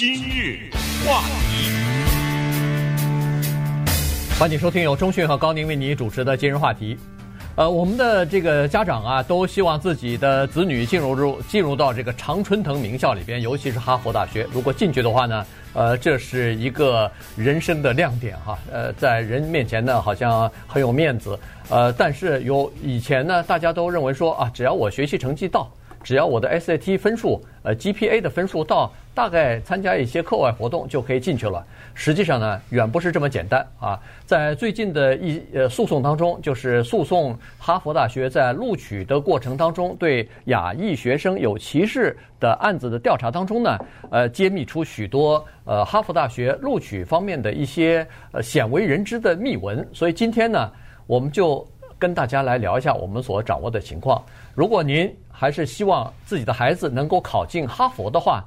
今日话题，欢迎收听由中讯和高宁为你主持的今日话题。呃，我们的这个家长啊，都希望自己的子女进入入进入到这个常春藤名校里边，尤其是哈佛大学。如果进去的话呢，呃，这是一个人生的亮点哈。呃，在人面前呢，好像很有面子。呃，但是有以前呢，大家都认为说啊，只要我学习成绩到。只要我的 SAT 分数，呃 GPA 的分数到，大概参加一些课外活动就可以进去了。实际上呢，远不是这么简单啊！在最近的一呃诉讼当中，就是诉讼哈佛大学在录取的过程当中对亚裔学生有歧视的案子的调查当中呢，呃，揭秘出许多呃哈佛大学录取方面的一些呃鲜为人知的秘闻。所以今天呢，我们就跟大家来聊一下我们所掌握的情况。如果您还是希望自己的孩子能够考进哈佛的话，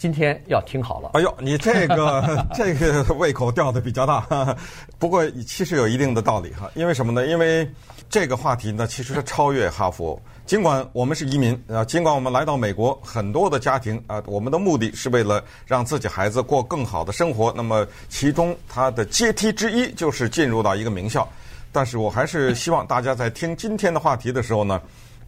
今天要听好了。哎呦，你这个 这个胃口吊的比较大，不过其实有一定的道理哈。因为什么呢？因为这个话题呢，其实是超越哈佛。尽管我们是移民啊，尽管我们来到美国，很多的家庭啊，我们的目的是为了让自己孩子过更好的生活。那么其中它的阶梯之一就是进入到一个名校。但是我还是希望大家在听今天的话题的时候呢。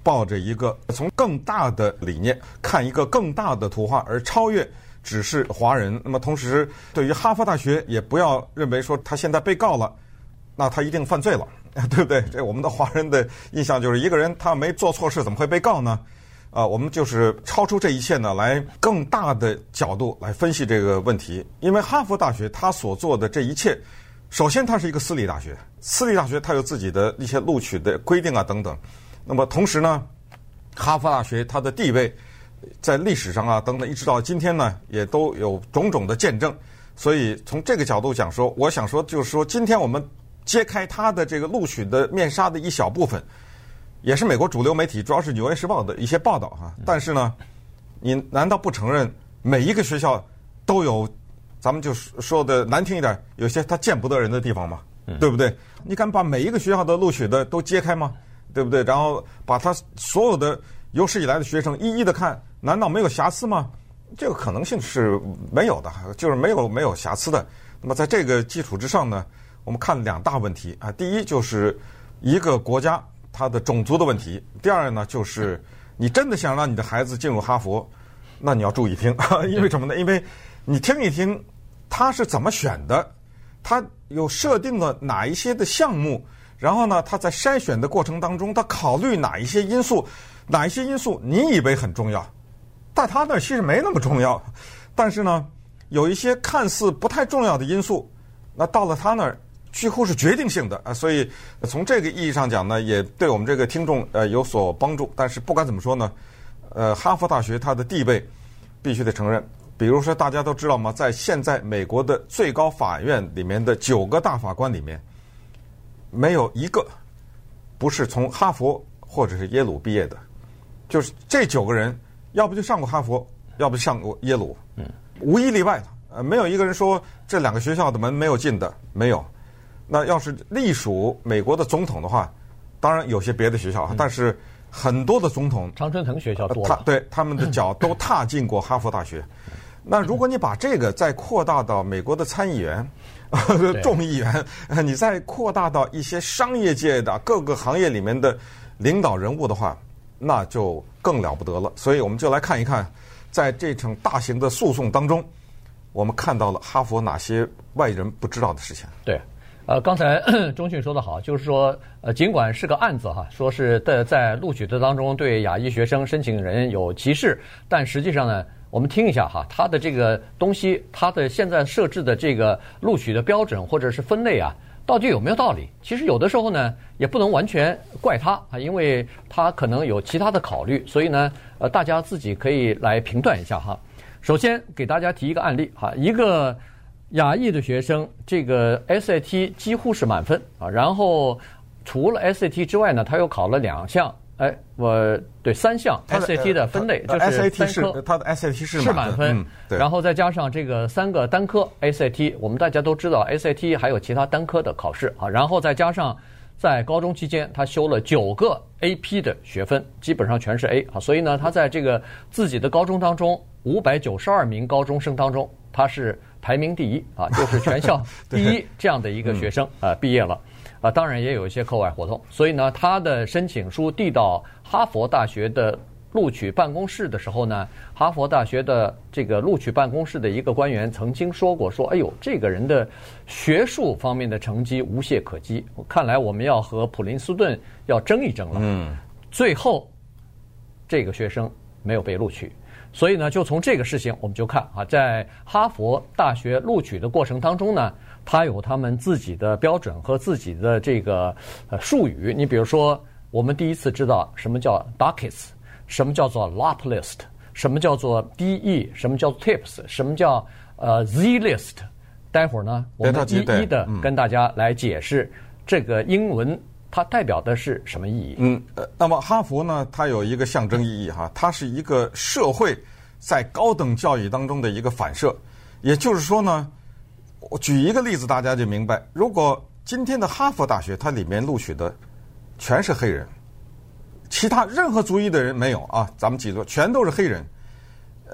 抱着一个从更大的理念看一个更大的图画，而超越只是华人。那么同时，对于哈佛大学，也不要认为说他现在被告了，那他一定犯罪了，对不对？这我们的华人的印象就是一个人他没做错事，怎么会被告呢？啊，我们就是超出这一切呢，来更大的角度来分析这个问题。因为哈佛大学他所做的这一切，首先它是一个私立大学，私立大学它有自己的一些录取的规定啊等等。那么同时呢，哈佛大学它的地位在历史上啊等等，一直到今天呢，也都有种种的见证。所以从这个角度讲说，我想说就是说，今天我们揭开它的这个录取的面纱的一小部分，也是美国主流媒体，主要是《纽约时报》的一些报道哈。但是呢，你难道不承认每一个学校都有，咱们就说的难听一点，有些他见不得人的地方吗？对不对？你敢把每一个学校的录取的都揭开吗？对不对？然后把他所有的有史以来的学生一一的看，难道没有瑕疵吗？这个可能性是没有的，就是没有没有瑕疵的。那么在这个基础之上呢，我们看两大问题啊。第一就是一个国家它的种族的问题。第二呢，就是你真的想让你的孩子进入哈佛，那你要注意听，因为什么呢？因为你听一听他是怎么选的，他有设定了哪一些的项目。然后呢，他在筛选的过程当中，他考虑哪一些因素，哪一些因素你以为很重要，在他那儿其实没那么重要。但是呢，有一些看似不太重要的因素，那到了他那儿几乎是决定性的啊。所以从这个意义上讲呢，也对我们这个听众呃有所帮助。但是不管怎么说呢，呃，哈佛大学它的地位必须得承认。比如说大家都知道吗？在现在美国的最高法院里面的九个大法官里面。没有一个不是从哈佛或者是耶鲁毕业的，就是这九个人，要不就上过哈佛，要不就上过耶鲁，嗯，无一例外的，呃，没有一个人说这两个学校的门没有进的，没有。那要是隶属美国的总统的话，当然有些别的学校，但是很多的总统，常春藤学校多，他对他们的脚都踏进过哈佛大学。那如果你把这个再扩大到美国的参议员。众议员，你再扩大到一些商业界的各个行业里面的领导人物的话，那就更了不得了。所以我们就来看一看，在这场大型的诉讼当中，我们看到了哈佛哪些外人不知道的事情。对，呃，刚才 钟迅说得好，就是说，呃，尽管是个案子哈，说是在在录取的当中对亚裔学生申请人有歧视，但实际上呢。我们听一下哈，他的这个东西，他的现在设置的这个录取的标准或者是分类啊，到底有没有道理？其实有的时候呢，也不能完全怪他啊，因为他可能有其他的考虑，所以呢，呃，大家自己可以来评断一下哈。首先给大家提一个案例哈，一个亚裔的学生，这个 SAT 几乎是满分啊，然后除了 SAT 之外呢，他又考了两项。哎，我对三项 SAT 的分类就是三科，他的 SAT 是是满分，然后再加上这个三个单科 SAT，我们大家都知道 SAT 还有其他单科的考试啊，然后再加上在高中期间，他修了九个 AP 的学分，基本上全是 A 啊。所以呢，他在这个自己的高中当中，五百九十二名高中生当中，他是排名第一啊，就是全校 第一这样的一个学生啊，毕业了啊。当然也有一些课外活动，所以呢，他的申请书递到哈佛大学的。录取办公室的时候呢，哈佛大学的这个录取办公室的一个官员曾经说过：“说，哎呦，这个人的学术方面的成绩无懈可击，看来我们要和普林斯顿要争一争了。”嗯，最后这个学生没有被录取，所以呢，就从这个事情我们就看啊，在哈佛大学录取的过程当中呢，他有他们自己的标准和自己的这个呃术语。你比如说，我们第一次知道什么叫 Duckets。什么叫做 lot list？什么叫做 DE？什么叫做 tips？什么叫呃 Z list？待会儿呢，我们一一的跟大家来解释这个英文它代表的是什么意义。嗯，呃，那么哈佛呢，它有一个象征意义哈，它是一个社会在高等教育当中的一个反射。也就是说呢，我举一个例子，大家就明白。如果今天的哈佛大学它里面录取的全是黑人。其他任何族裔的人没有啊，咱们记住，全都是黑人。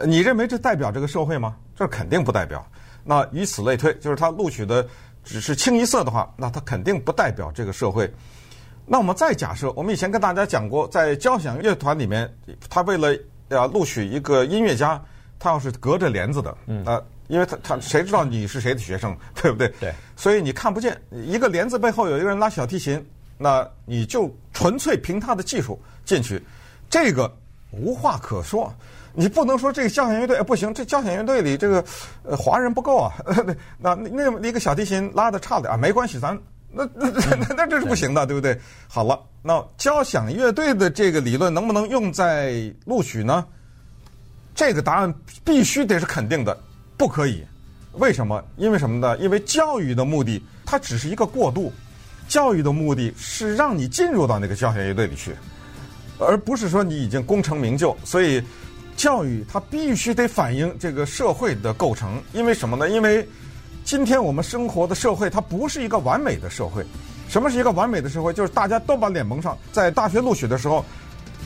你认为这代表这个社会吗？这肯定不代表。那以此类推，就是他录取的只是清一色的话，那他肯定不代表这个社会。那我们再假设，我们以前跟大家讲过，在交响乐团里面，他为了要录取一个音乐家，他要是隔着帘子的，嗯啊，因为他他谁知道你是谁的学生，对不对？对。所以你看不见一个帘子背后有一个人拉小提琴。那你就纯粹凭他的技术进去，这个无话可说。你不能说这个交响乐队不行，这交响乐队里这个呃华人不够啊。那那那个小提琴拉的差点啊，没关系，咱 那那那那这是不行的，对不对？好了，那交响乐队的这个理论能不能用在录取呢？这个答案必须得是肯定的，不可以。为什么？因为什么呢？因为教育的目的它只是一个过渡。教育的目的是让你进入到那个交响乐队里去，而不是说你已经功成名就。所以，教育它必须得反映这个社会的构成。因为什么呢？因为今天我们生活的社会它不是一个完美的社会。什么是一个完美的社会？就是大家都把脸蒙上，在大学录取的时候，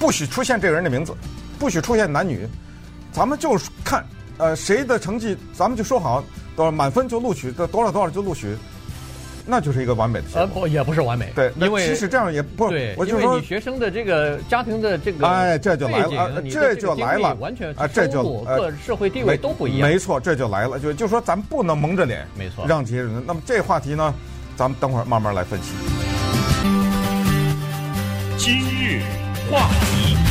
不许出现这个人的名字，不许出现男女。咱们就看呃谁的成绩，咱们就说好多少满分就录取，多多少多少就录取。那就是一个完美的结果。呃，不，也不是完美。对，因为其实这样也不，对，我就说学生的这个家庭的这个，哎，这就来了，这就来了，完全啊，这就各社会地位都不一样。没错，这就来了，就就说咱们不能蒙着脸，没错，让这些人。那么这话题呢，咱们等会儿慢慢来分析。今日话题。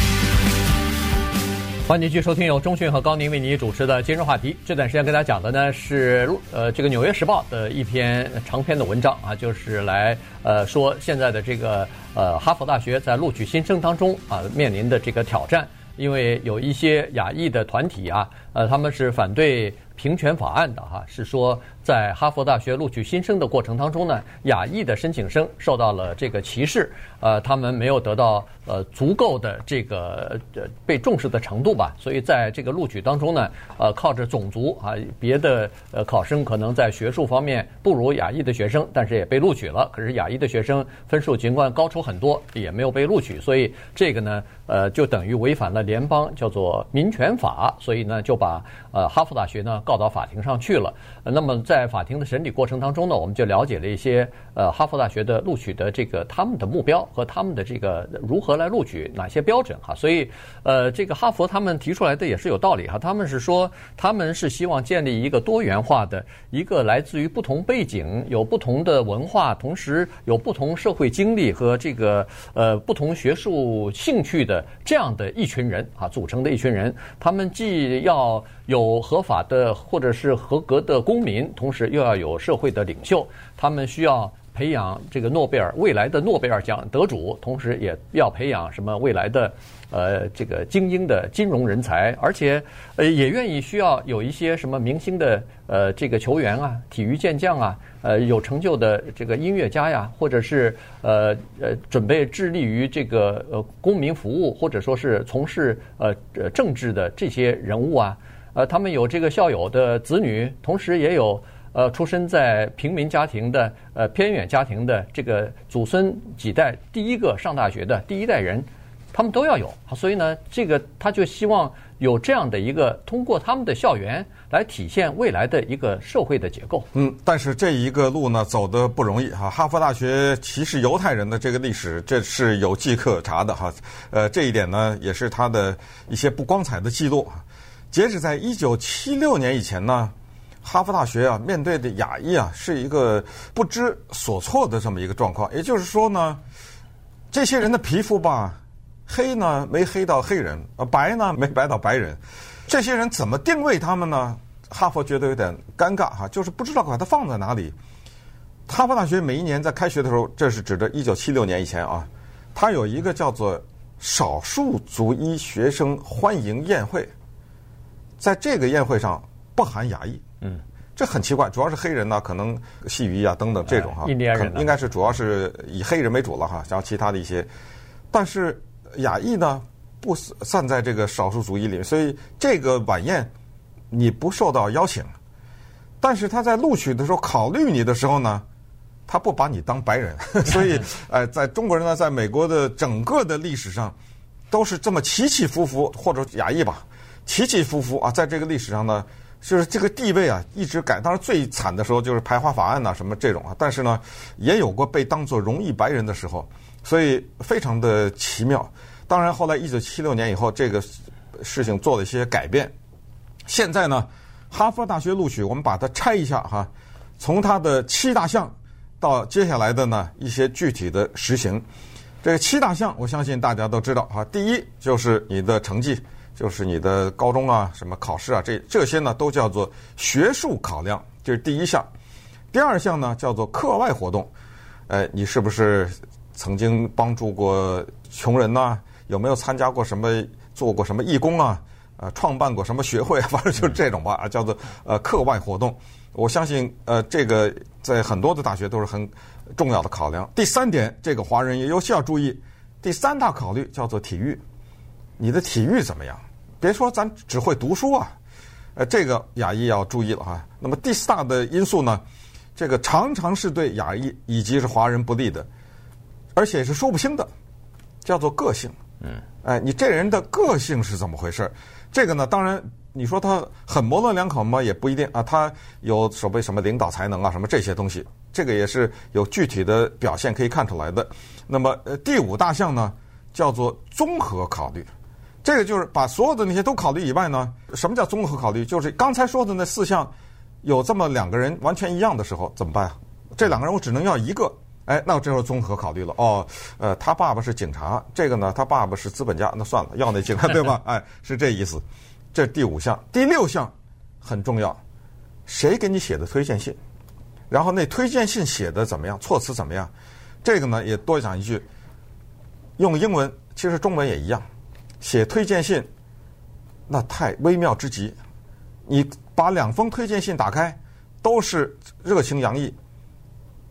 欢迎继续收听由中讯和高宁为您主持的今日话题。这段时间跟大家讲的呢是呃这个《纽约时报》的一篇长篇的文章啊，就是来呃说现在的这个呃哈佛大学在录取新生当中啊面临的这个挑战，因为有一些亚裔的团体啊，呃他们是反对平权法案的哈，是说。在哈佛大学录取新生的过程当中呢，亚裔的申请生受到了这个歧视，呃，他们没有得到呃足够的这个呃被重视的程度吧，所以在这个录取当中呢，呃，靠着种族啊，别的呃考生可能在学术方面不如亚裔的学生，但是也被录取了。可是亚裔的学生分数尽管高出很多，也没有被录取，所以这个呢，呃，就等于违反了联邦叫做民权法，所以呢，就把呃哈佛大学呢告到法庭上去了。那么。在法庭的审理过程当中呢，我们就了解了一些呃哈佛大学的录取的这个他们的目标和他们的这个如何来录取哪些标准哈，所以呃这个哈佛他们提出来的也是有道理哈，他们是说他们是希望建立一个多元化的一个来自于不同背景、有不同的文化，同时有不同社会经历和这个呃不同学术兴趣的这样的一群人啊组成的一群人，他们既要有合法的或者是合格的公民，同时又要有社会的领袖。他们需要培养这个诺贝尔未来的诺贝尔奖得主，同时也要培养什么未来的呃这个精英的金融人才，而且呃也愿意需要有一些什么明星的呃这个球员啊、体育健将啊、呃有成就的这个音乐家呀，或者是呃呃准备致力于这个呃公民服务，或者说是从事呃呃政治的这些人物啊。呃，他们有这个校友的子女，同时也有呃，出生在平民家庭的呃偏远家庭的这个祖孙几代第一个上大学的第一代人，他们都要有。所以呢，这个他就希望有这样的一个通过他们的校园来体现未来的一个社会的结构。嗯，但是这一个路呢走的不容易哈。哈佛大学歧视犹太人的这个历史，这是有迹可查的哈。呃，这一点呢也是他的一些不光彩的记录。截止在一九七六年以前呢。哈佛大学啊，面对的亚裔啊，是一个不知所措的这么一个状况。也就是说呢，这些人的皮肤吧，黑呢没黑到黑人，呃，白呢没白到白人。这些人怎么定位他们呢？哈佛觉得有点尴尬哈，就是不知道把它放在哪里。哈佛大学每一年在开学的时候，这是指的一九七六年以前啊，它有一个叫做少数族裔学生欢迎宴会，在这个宴会上不含亚裔。嗯，这很奇怪，主要是黑人呢，可能西语啊等等这种哈，印第安人应该是主要是以黑人为主了哈，然后其他的一些，但是亚裔呢不散在这个少数族裔里面，所以这个晚宴你不受到邀请，但是他在录取的时候考虑你的时候呢，他不把你当白人，所以呃，在中国人呢，在美国的整个的历史上都是这么起起伏伏，或者亚裔吧，起起伏伏啊，在这个历史上呢。就是这个地位啊，一直改。当然最惨的时候就是排华法案呐，什么这种啊。但是呢，也有过被当作荣誉白人的时候，所以非常的奇妙。当然后来一九七六年以后，这个事情做了一些改变。现在呢，哈佛大学录取，我们把它拆一下哈，从它的七大项到接下来的呢一些具体的实行。这个七大项，我相信大家都知道哈。第一就是你的成绩。就是你的高中啊，什么考试啊，这这些呢都叫做学术考量，这是第一项。第二项呢叫做课外活动，呃，你是不是曾经帮助过穷人呐？有没有参加过什么做过什么义工啊？呃，创办过什么学会？反正就是这种吧，啊，叫做呃课外活动。我相信呃这个在很多的大学都是很重要的考量。第三点，这个华人也尤其要注意，第三大考虑叫做体育。你的体育怎么样？别说咱只会读书啊，呃，这个亚裔要注意了哈。那么第四大的因素呢，这个常常是对亚裔以及是华人不利的，而且是说不清的，叫做个性。嗯，哎，你这人的个性是怎么回事？这个呢，当然你说他很模棱两可吗？也不一定啊。他有所谓什么领导才能啊，什么这些东西，这个也是有具体的表现可以看出来的。那么呃，第五大项呢，叫做综合考虑。这个就是把所有的那些都考虑以外呢，什么叫综合考虑？就是刚才说的那四项，有这么两个人完全一样的时候怎么办？这两个人我只能要一个，哎，那我这时候综合考虑了。哦，呃，他爸爸是警察，这个呢，他爸爸是资本家，那算了，要那警察 对吧？哎，是这意思。这第五项，第六项很重要，谁给你写的推荐信？然后那推荐信写的怎么样？措辞怎么样？这个呢也多讲一句，用英文，其实中文也一样。写推荐信，那太微妙之极。你把两封推荐信打开，都是热情洋溢，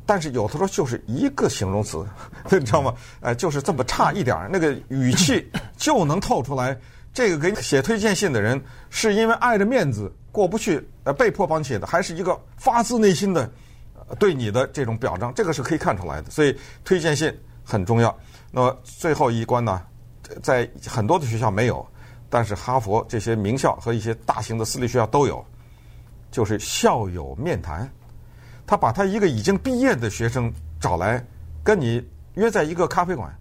但是有的时候就是一个形容词，你知道吗？哎，就是这么差一点儿，那个语气 就能透出来。这个给你写推荐信的人，是因为碍着面子过不去，呃，被迫帮你写的，还是一个发自内心的对你的这种表彰？这个是可以看出来的。所以推荐信很重要。那么最后一关呢？在很多的学校没有，但是哈佛这些名校和一些大型的私立学校都有，就是校友面谈。他把他一个已经毕业的学生找来，跟你约在一个咖啡馆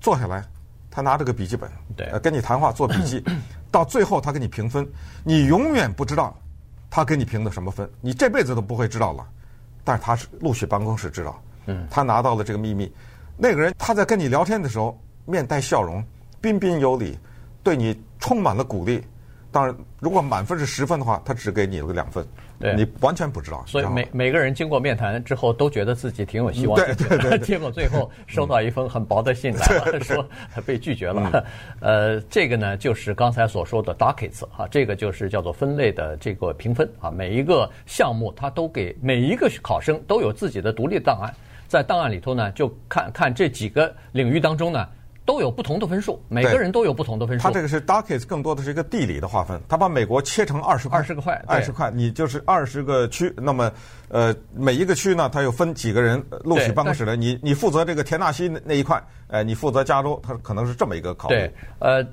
坐下来，他拿着个笔记本，对，跟你谈话做笔记，到最后他给你评分，你永远不知道他给你评的什么分，你这辈子都不会知道了。但是他是录取办公室知道，嗯，他拿到了这个秘密。那个人他在跟你聊天的时候面带笑容。彬彬有礼，对你充满了鼓励。当然，如果满分是十分的话，他只给你了两分，对你完全不知道。所以每每个人经过面谈之后，都觉得自己挺有希望。对 对对，结果最后收到一封很薄的信来了，说 被拒绝了。呃，这个呢，就是刚才所说的 dockets 啊，这个就是叫做分类的这个评分啊。每一个项目，它都给每一个考生都有自己的独立档案，在档案里头呢，就看看这几个领域当中呢。都有不同的分数，每个人都有不同的分数。他这个是 dockets，更多的是一个地理的划分，他把美国切成二十块，二十个块，二十块，你就是二十个区。那么，呃，每一个区呢，它又分几个人录取办公室的，你你负责这个田纳西那一块，哎，你负责加州，他可能是这么一个考虑。对，呃，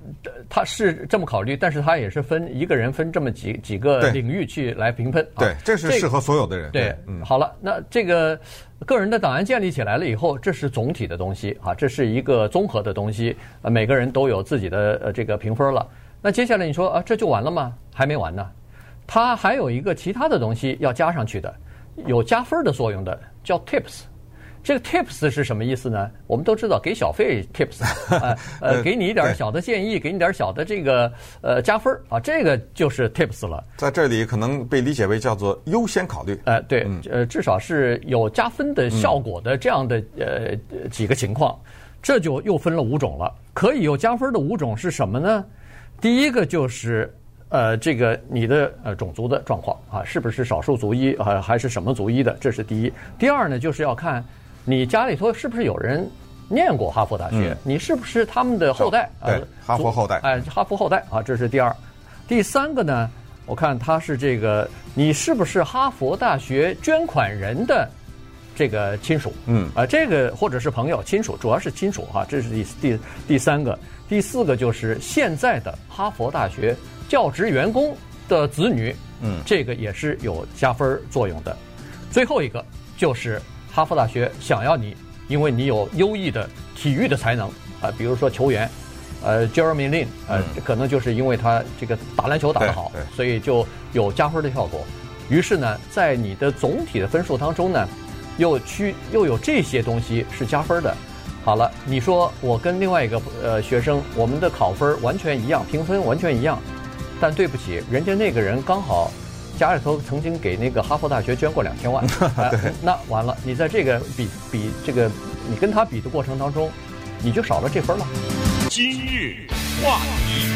他是这么考虑，但是他也是分一个人分这么几几个领域去来评分。对，这是适合所有的人。对，对嗯，好了，那这个。个人的档案建立起来了以后，这是总体的东西啊，这是一个综合的东西。呃，每个人都有自己的呃这个评分了。那接下来你说啊，这就完了吗？还没完呢，他还有一个其他的东西要加上去的，有加分的作用的，叫 tips。这个 tips 是什么意思呢？我们都知道给小费 tips，呃呃，给你一点小的建议，给你点小的这个呃加分啊，这个就是 tips 了。在这里可能被理解为叫做优先考虑。呃，对，呃，至少是有加分的效果的这样的呃几个情况，这就又分了五种了。可以有加分的五种是什么呢？第一个就是呃这个你的呃种族的状况啊，是不是少数族裔啊，还是什么族裔的？这是第一。第二呢，就是要看。你家里头是不是有人念过哈佛大学？嗯、你是不是他们的后代？对，哈佛后代。哎，哈佛后代啊，这是第二。第三个呢，我看他是这个，你是不是哈佛大学捐款人的这个亲属？嗯，啊，这个或者是朋友、亲属，主要是亲属哈。这是第第第三个。第四个就是现在的哈佛大学教职员工的子女。嗯，这个也是有加分作用的。最后一个就是。哈佛大学想要你，因为你有优异的体育的才能啊，比如说球员，呃，Jeremy Lin，呃，可能就是因为他这个打篮球打得好，所以就有加分的效果。于是呢，在你的总体的分数当中呢，又去又有这些东西是加分的。好了，你说我跟另外一个呃学生，我们的考分完全一样，评分完全一样，但对不起，人家那个人刚好。家里头曾经给那个哈佛大学捐过两千万，对，那完了，你在这个比比这个，你跟他比的过程当中，你就少了这分了。今日话题，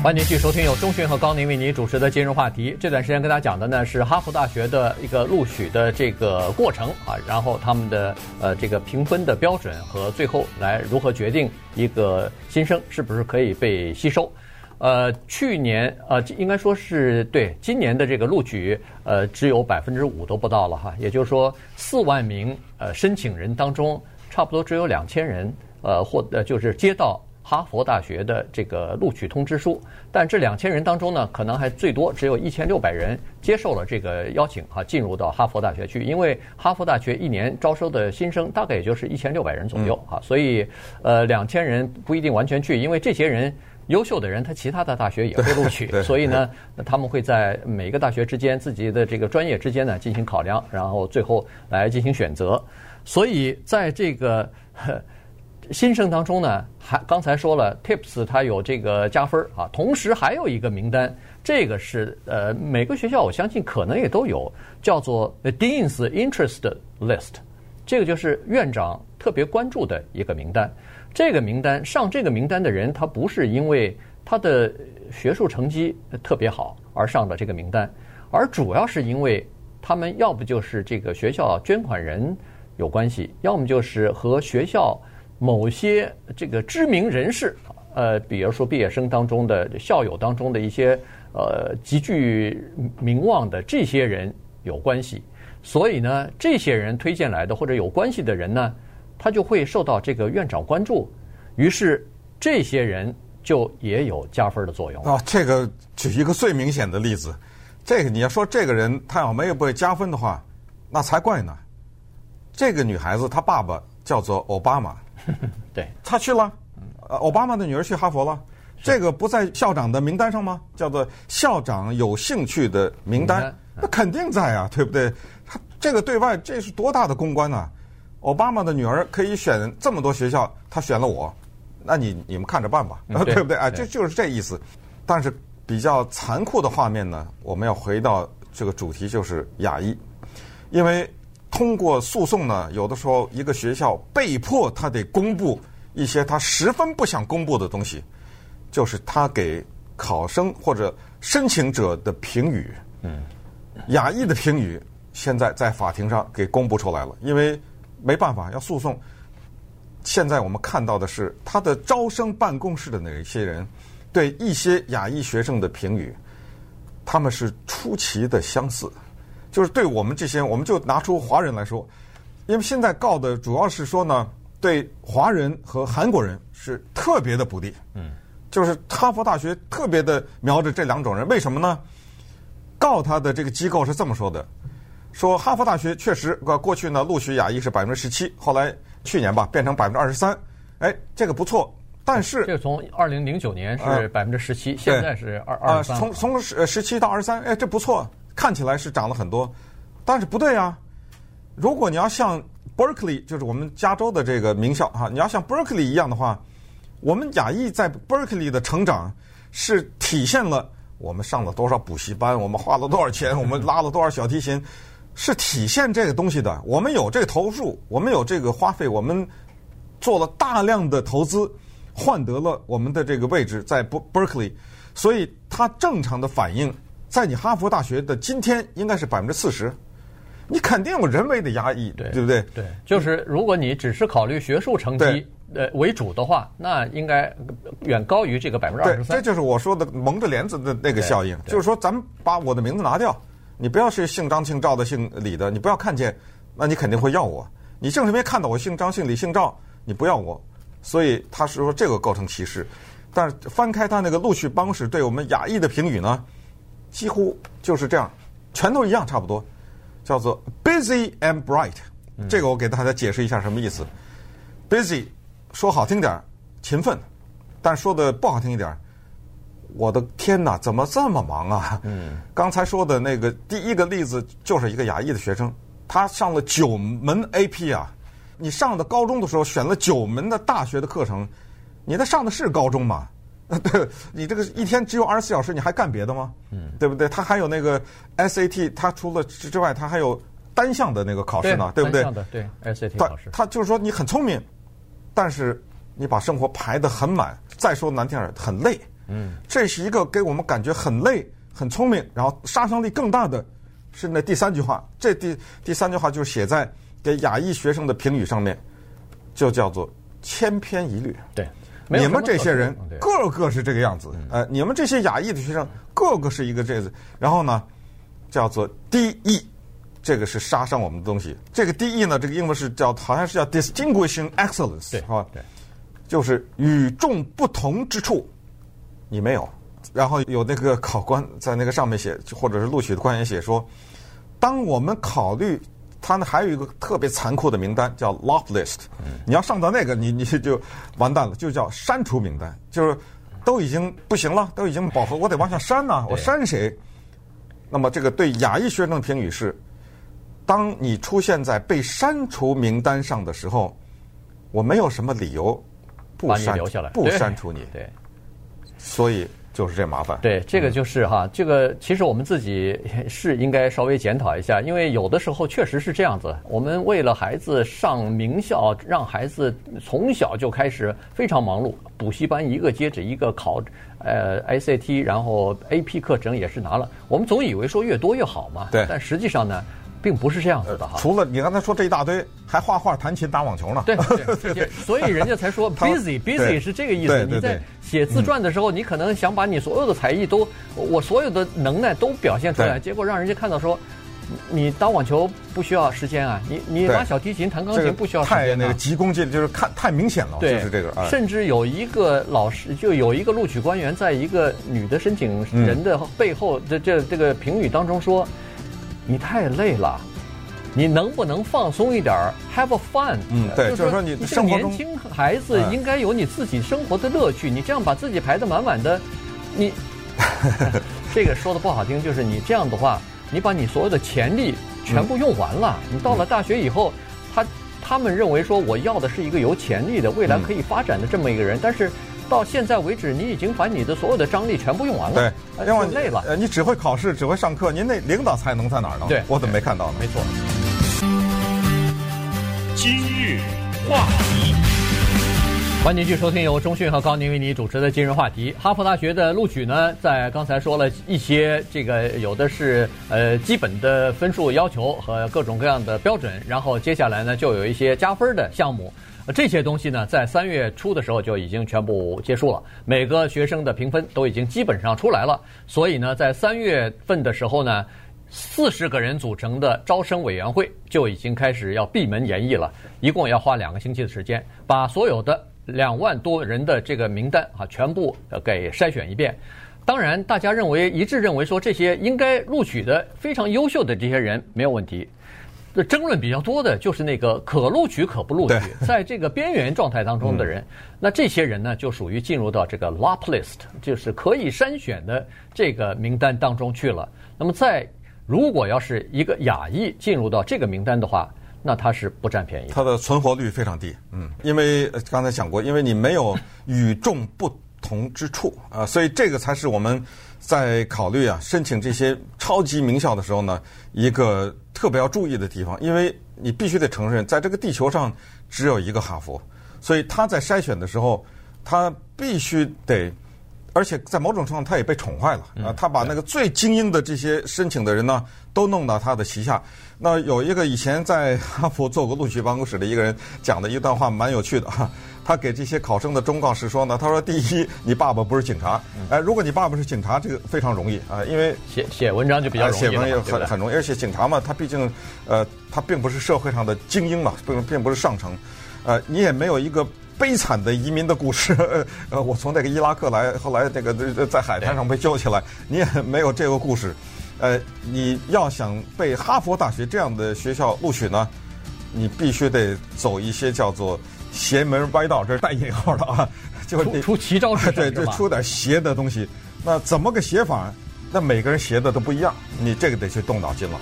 欢迎继续收听由钟迅和高宁为您主持的今日话题。这段时间跟大家讲的呢是哈佛大学的一个录取的这个过程啊，然后他们的呃这个评分的标准和最后来如何决定一个新生是不是可以被吸收。呃，去年呃，应该说是对今年的这个录取，呃，只有百分之五都不到了哈。也就是说，四万名呃申请人当中，差不多只有两千人呃获呃就是接到哈佛大学的这个录取通知书。但这两千人当中呢，可能还最多只有一千六百人接受了这个邀请哈，进入到哈佛大学去。因为哈佛大学一年招收的新生大概也就是一千六百人左右哈，所以呃两千人不一定完全去，因为这些人。优秀的人，他其他的大学也会录取，所以呢，他们会在每个大学之间自己的这个专业之间呢进行考量，然后最后来进行选择。所以在这个 新生当中呢，还刚才说了，Tips 它有这个加分啊，同时还有一个名单，这个是呃每个学校我相信可能也都有，叫做 Dean's Interest List，这个就是院长特别关注的一个名单。这个名单上这个名单的人，他不是因为他的学术成绩特别好而上的这个名单，而主要是因为他们要不就是这个学校捐款人有关系，要么就是和学校某些这个知名人士，呃，比如说毕业生当中的校友当中的一些呃极具名望的这些人有关系，所以呢，这些人推荐来的或者有关系的人呢。他就会受到这个院长关注，于是这些人就也有加分的作用。啊，这个举一个最明显的例子，这个你要说这个人他要没有被加分的话，那才怪呢。这个女孩子她爸爸叫做奥巴马，对，他去了，奥巴马的女儿去哈佛了，这个不在校长的名单上吗？叫做校长有兴趣的名单，那肯定在啊，对不对？他这个对外这是多大的公关啊！奥巴马的女儿可以选这么多学校，她选了我，那你你们看着办吧，嗯、对，对不对？啊，就就是这意思。但是比较残酷的画面呢，我们要回到这个主题，就是亚裔，因为通过诉讼呢，有的时候一个学校被迫他得公布一些他十分不想公布的东西，就是他给考生或者申请者的评语。嗯，亚裔的评语现在在法庭上给公布出来了，因为。没办法，要诉讼。现在我们看到的是他的招生办公室的那些人对一些亚裔学生的评语，他们是出奇的相似。就是对我们这些，我们就拿出华人来说，因为现在告的主要是说呢，对华人和韩国人是特别的不利。嗯，就是哈佛大学特别的瞄着这两种人，为什么呢？告他的这个机构是这么说的：说哈佛大学确实过过去呢录取亚裔是百分之十七，后来去年吧变成百分之二十三，哎，这个不错。但是这个从二零零九年是百分之十七，现在是二二。从从十十七到二十三，哎，这不错。看起来是涨了很多，但是不对啊！如果你要像 Berkeley，就是我们加州的这个名校哈，你要像 Berkeley 一样的话，我们亚裔在 Berkeley 的成长是体现了我们上了多少补习班，我们花了多少钱，我们拉了多少小提琴，是体现这个东西的。我们有这个投入，我们有这个花费，我们做了大量的投资，换得了我们的这个位置在 Berkeley，所以它正常的反应。在你哈佛大学的今天，应该是百分之四十，你肯定有人为的压抑，对，对不对？对，就是如果你只是考虑学术成绩呃为主的话，那应该远高于这个百分之二十三。这就是我说的蒙着帘子的那个效应，就是说咱们把我的名字拿掉，你不要是姓张、姓赵的、姓李的，你不要看见，那你肯定会要我。你正是因为看到我姓张、姓李、姓赵，你不要我，所以他是说这个构成歧视。但是翻开他那个录取办公室对我们亚裔的评语呢？几乎就是这样，全都一样，差不多，叫做 busy and bright。这个我给大家解释一下什么意思。busy 说好听点勤奋，但说的不好听一点，我的天哪，怎么这么忙啊？嗯，刚才说的那个第一个例子就是一个亚裔的学生，他上了九门 AP 啊。你上的高中的时候选了九门的大学的课程，你那上的是高中吗？对，你这个一天只有二十四小时，你还干别的吗？嗯，对不对？他还有那个 SAT，他除了之外，他还有单项的那个考试呢，对，对不对？单项的对 SAT 考试。他就是说你很聪明，但是你把生活排得很满。再说难听点，很累。嗯，这是一个给我们感觉很累、很聪明，然后杀伤力更大的是那第三句话。这第第三句话就是写在给亚裔学生的评语上面，就叫做千篇一律。对。你们这些人个个是这个样子，呃，你们这些亚裔的学生个个是一个这个，然后呢，叫做 DE，这个是杀伤我们的东西。这个 DE 呢，这个英文是叫好像是叫 Distinguishing Excellence，对，啊，就是与众不同之处，你没有。然后有那个考官在那个上面写，或者是录取的官员写说，当我们考虑。他呢还有一个特别残酷的名单，叫 Lock List。你要上到那个，你 你就完蛋了，就叫删除名单，就是都已经不行了，都已经饱和，我得往下删呐，我删谁？那么这个对亚裔学生的评语是：当你出现在被删除名单上的时候，我没有什么理由不删不删除你。对，所以。就是这麻烦。对，这个就是哈，这个其实我们自己是应该稍微检讨一下，因为有的时候确实是这样子。我们为了孩子上名校，让孩子从小就开始非常忙碌，补习班一个接着一个考，呃，SAT，然后 AP 课程也是拿了。我们总以为说越多越好嘛，对，但实际上呢。并不是这样子的哈，除了你刚才说这一大堆，还画画、弹琴、打网球呢。对，对，所以人家才说 busy busy 是这个意思。你在写自传的时候，你可能想把你所有的才艺都，我所有的能耐都表现出来，结果让人家看到说，你打网球不需要时间啊，你你拉小提琴、弹钢琴不需要时间。太那个急功近利，就是看太明显了，就是这个。甚至有一个老师，就有一个录取官员，在一个女的申请人的背后这这这个评语当中说。你太累了，你能不能放松一点儿？Have a fun。嗯，对，就是说你你这个年轻孩子应该有你自己生活的乐趣。你这样把自己排得满满的，你 这个说的不好听，就是你这样的话，你把你所有的潜力全部用完了。你到了大学以后，他他们认为说我要的是一个有潜力的、未来可以发展的这么一个人，但是。到现在为止，你已经把你的所有的张力全部用完了，对，因为累了。呃，你只会考试，只会上课，您那领导才能在哪儿呢？对，我怎么没看到呢？没错。今日话题，欢迎继续收听由中讯和高宁为你主持的今日话题。哈佛大学的录取呢，在刚才说了一些，这个有的是呃基本的分数要求和各种各样的标准，然后接下来呢，就有一些加分的项目。这些东西呢，在三月初的时候就已经全部结束了，每个学生的评分都已经基本上出来了。所以呢，在三月份的时候呢，四十个人组成的招生委员会就已经开始要闭门研议了，一共要花两个星期的时间，把所有的两万多人的这个名单啊，全部给筛选一遍。当然，大家认为一致认为说，这些应该录取的非常优秀的这些人没有问题。这争论比较多的就是那个可录取可不录取，在这个边缘状态当中的人，那这些人呢就属于进入到这个 LOP list，就是可以筛选的这个名单当中去了。那么在如果要是一个亚裔进入到这个名单的话，那他是不占便宜，他的存活率非常低。嗯，因为刚才讲过，因为你没有与众不。同之处啊，所以这个才是我们在考虑啊申请这些超级名校的时候呢，一个特别要注意的地方。因为你必须得承认，在这个地球上只有一个哈佛，所以他在筛选的时候，他必须得，而且在某种程度上他也被宠坏了啊。他把那个最精英的这些申请的人呢，都弄到他的旗下。那有一个以前在哈佛做过录取办公室的一个人讲的一段话，蛮有趣的哈。他给这些考生的忠告是说呢，他说：第一，你爸爸不是警察，哎，如果你爸爸是警察，这个非常容易啊，因为写写文章就比较容易，写文也很很容易，而且警察嘛，他毕竟呃，他并不是社会上的精英嘛，并并不是上层，呃，你也没有一个悲惨的移民的故事，呃，我从那个伊拉克来，后来那个在海滩上被救起来，你也没有这个故事，呃，你要想被哈佛大学这样的学校录取呢，你必须得走一些叫做。邪门歪道，这是带引号的啊，就出出奇招式 对，就出点邪的东西。那怎么个邪法？那每个人邪的都不一样，你这个得去动脑筋了。